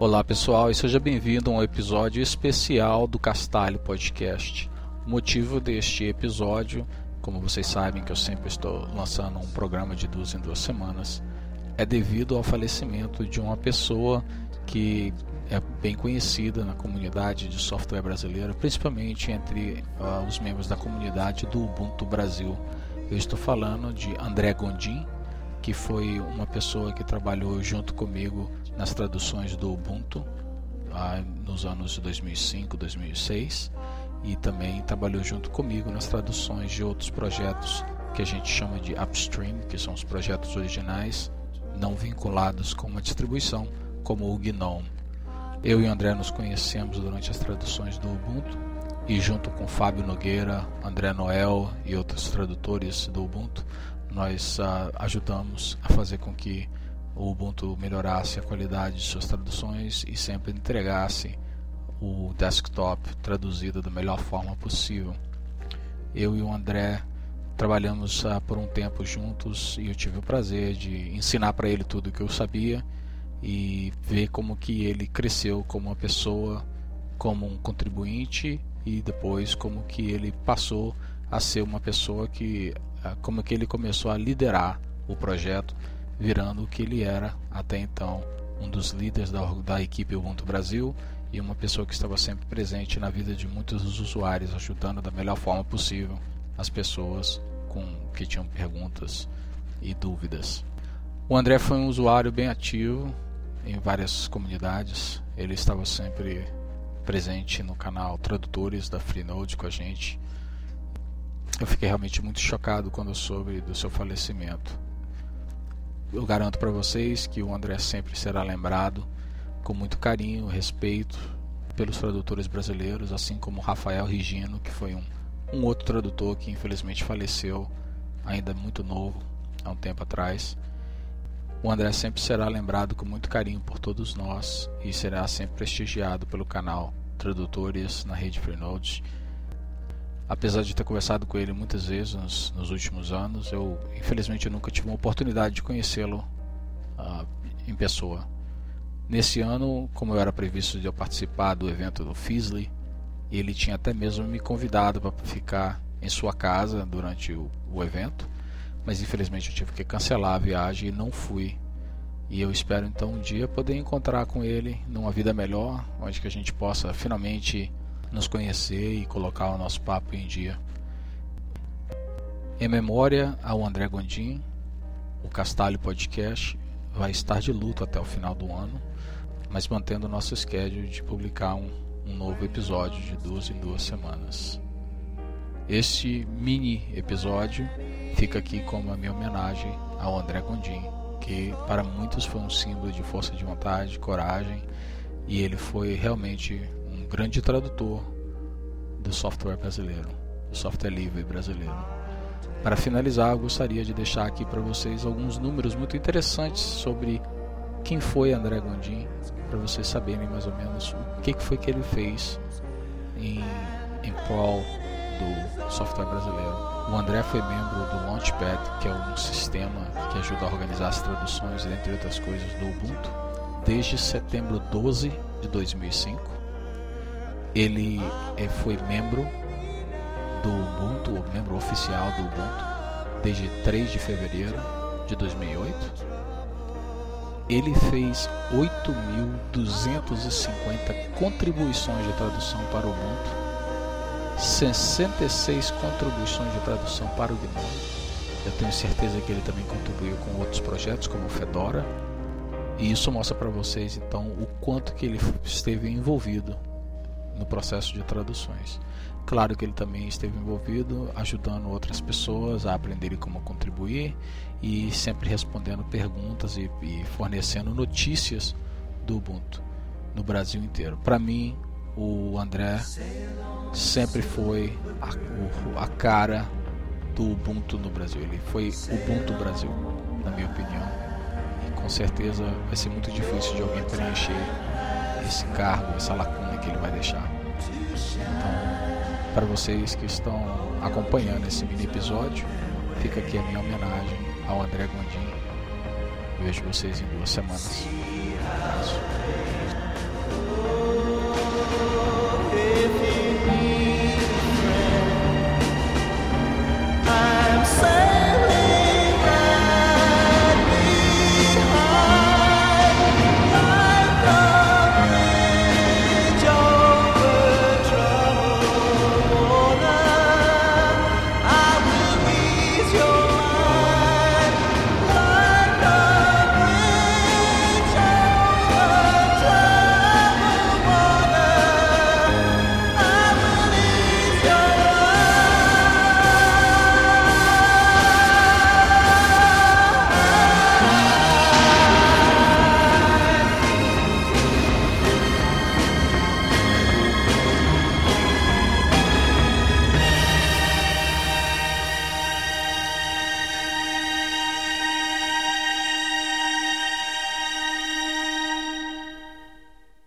Olá pessoal e seja bem-vindo a um episódio especial do Castalho Podcast. O motivo deste episódio, como vocês sabem que eu sempre estou lançando um programa de duas em duas semanas, é devido ao falecimento de uma pessoa que é bem conhecida na comunidade de software brasileira, principalmente entre uh, os membros da comunidade do Ubuntu Brasil. Eu estou falando de André Gondim, que foi uma pessoa que trabalhou junto comigo nas traduções do Ubuntu uh, nos anos de 2005, 2006 e também trabalhou junto comigo nas traduções de outros projetos que a gente chama de upstream, que são os projetos originais não vinculados com uma distribuição, como o GNOME. Eu e o André nos conhecemos durante as traduções do Ubuntu e junto com Fábio Nogueira, André Noel e outros tradutores do Ubuntu, nós uh, ajudamos a fazer com que o Ubuntu melhorasse a qualidade de suas traduções e sempre entregasse o desktop traduzido da melhor forma possível. Eu e o André trabalhamos uh, por um tempo juntos e eu tive o prazer de ensinar para ele tudo o que eu sabia e ver como que ele cresceu como uma pessoa, como um contribuinte e depois como que ele passou a ser uma pessoa que como que ele começou a liderar o projeto, virando o que ele era até então, um dos líderes da, da equipe Ubuntu Brasil e uma pessoa que estava sempre presente na vida de muitos dos usuários, ajudando da melhor forma possível as pessoas com que tinham perguntas e dúvidas. O André foi um usuário bem ativo, em várias comunidades. Ele estava sempre presente no canal Tradutores da Freenode com a gente. Eu fiquei realmente muito chocado quando soube do seu falecimento. Eu garanto para vocês que o André sempre será lembrado com muito carinho, respeito pelos tradutores brasileiros, assim como Rafael Rigino, que foi um, um outro tradutor que infelizmente faleceu ainda muito novo, há um tempo atrás. O André sempre será lembrado com muito carinho por todos nós e será sempre prestigiado pelo canal Tradutores na rede Freenode. Apesar de ter conversado com ele muitas vezes nos, nos últimos anos, eu infelizmente nunca tive uma oportunidade de conhecê-lo uh, em pessoa. Nesse ano, como eu era previsto de eu participar do evento do Fisley, ele tinha até mesmo me convidado para ficar em sua casa durante o, o evento mas infelizmente eu tive que cancelar a viagem e não fui. E eu espero então um dia poder encontrar com ele numa vida melhor, onde que a gente possa finalmente nos conhecer e colocar o nosso papo em dia. Em memória ao André Gondim, o Castalho Podcast vai estar de luto até o final do ano, mas mantendo o nosso schedule de publicar um, um novo episódio de duas em duas semanas. Este mini episódio fica aqui como a minha homenagem ao André Gondim, que para muitos foi um símbolo de força de vontade, coragem, e ele foi realmente um grande tradutor do software brasileiro, do software livre brasileiro. Para finalizar, eu gostaria de deixar aqui para vocês alguns números muito interessantes sobre quem foi André Gondim, para vocês saberem mais ou menos o que foi que ele fez em, em prol do software brasileiro. O André foi membro do Launchpad, que é um sistema que ajuda a organizar as traduções, entre outras coisas, do Ubuntu, desde setembro 12 de 2005. Ele eh, foi membro do Ubuntu, membro oficial do Ubuntu, desde 3 de fevereiro de 2008. Ele fez 8.250 contribuições de tradução para o Ubuntu 66 contribuições de tradução para o GNOME. Eu tenho certeza que ele também contribuiu com outros projetos como o Fedora. E isso mostra para vocês então o quanto que ele esteve envolvido no processo de traduções. Claro que ele também esteve envolvido ajudando outras pessoas a aprenderem como contribuir e sempre respondendo perguntas e, e fornecendo notícias do Ubuntu no Brasil inteiro. Para mim, o André sempre foi a, a, cara do Ubuntu no Brasil. Ele foi Ubuntu Brasil, na minha opinião. E com certeza vai ser muito difícil de alguém preencher esse cargo, essa lacuna que ele vai deixar. Então, para vocês que estão acompanhando esse mini episódio, fica aqui a minha homenagem ao André Gondim. Vejo vocês em duas semanas. Um abraço.